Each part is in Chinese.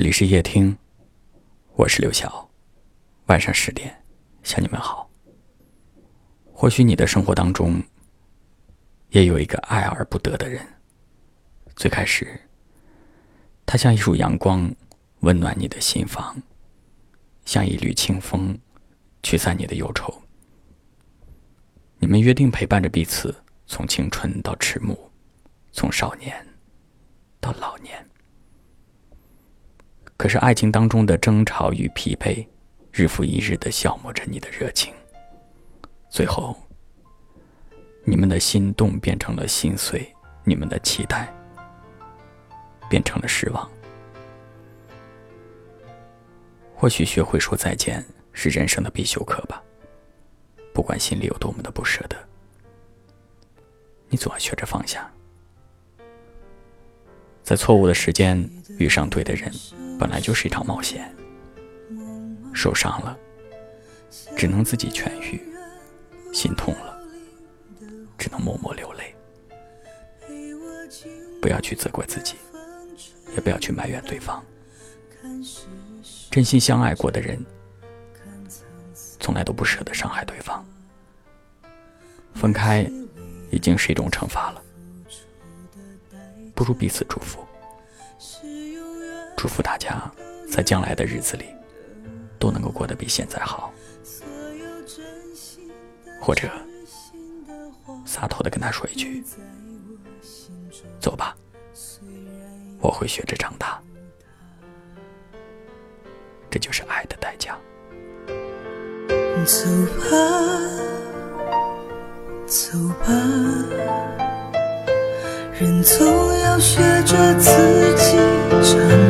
这里是夜听，我是刘晓。晚上十点，向你们好。或许你的生活当中，也有一个爱而不得的人。最开始，他像一束阳光，温暖你的心房；像一缕清风，驱散你的忧愁。你们约定陪伴着彼此，从青春到迟暮，从少年到老年。可是，爱情当中的争吵与疲惫，日复一日的消磨着你的热情。最后，你们的心动变成了心碎，你们的期待变成了失望。或许，学会说再见是人生的必修课吧。不管心里有多么的不舍得，你总要学着放下。在错误的时间遇上对的人。本来就是一场冒险，受伤了，只能自己痊愈；心痛了，只能默默流泪。不要去责怪自己，也不要去埋怨对方。真心相爱过的人，从来都不舍得伤害对方。分开，已经是一种惩罚了，不如彼此祝福。祝福大家在将来的日子里都能够过得比现在好，或者洒脱的跟他说一句：“走吧，我会学着长大。”这就是爱的代价。走吧，走吧。人总要学着自己长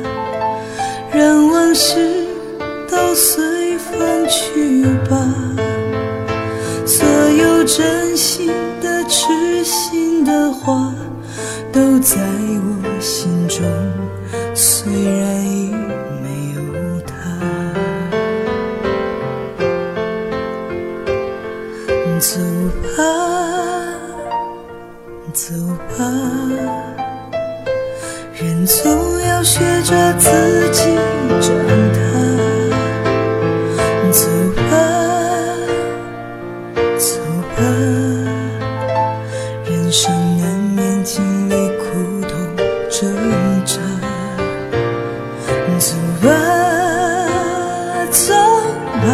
往事都随风去吧，所有真心的、痴心的话，都在我心中，虽然已没有他。走吧，走吧。人总要学着自己长大，走吧，走吧，人生难免经历苦痛挣扎，走吧，走吧，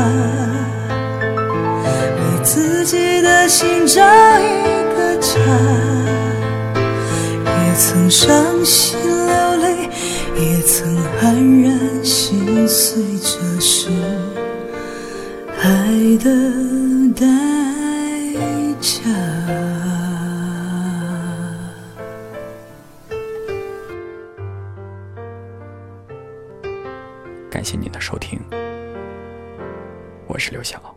为自己的心找一个家，也曾伤心流泪。也曾黯然心碎，这是爱的代价。感谢您的收听，我是刘晓。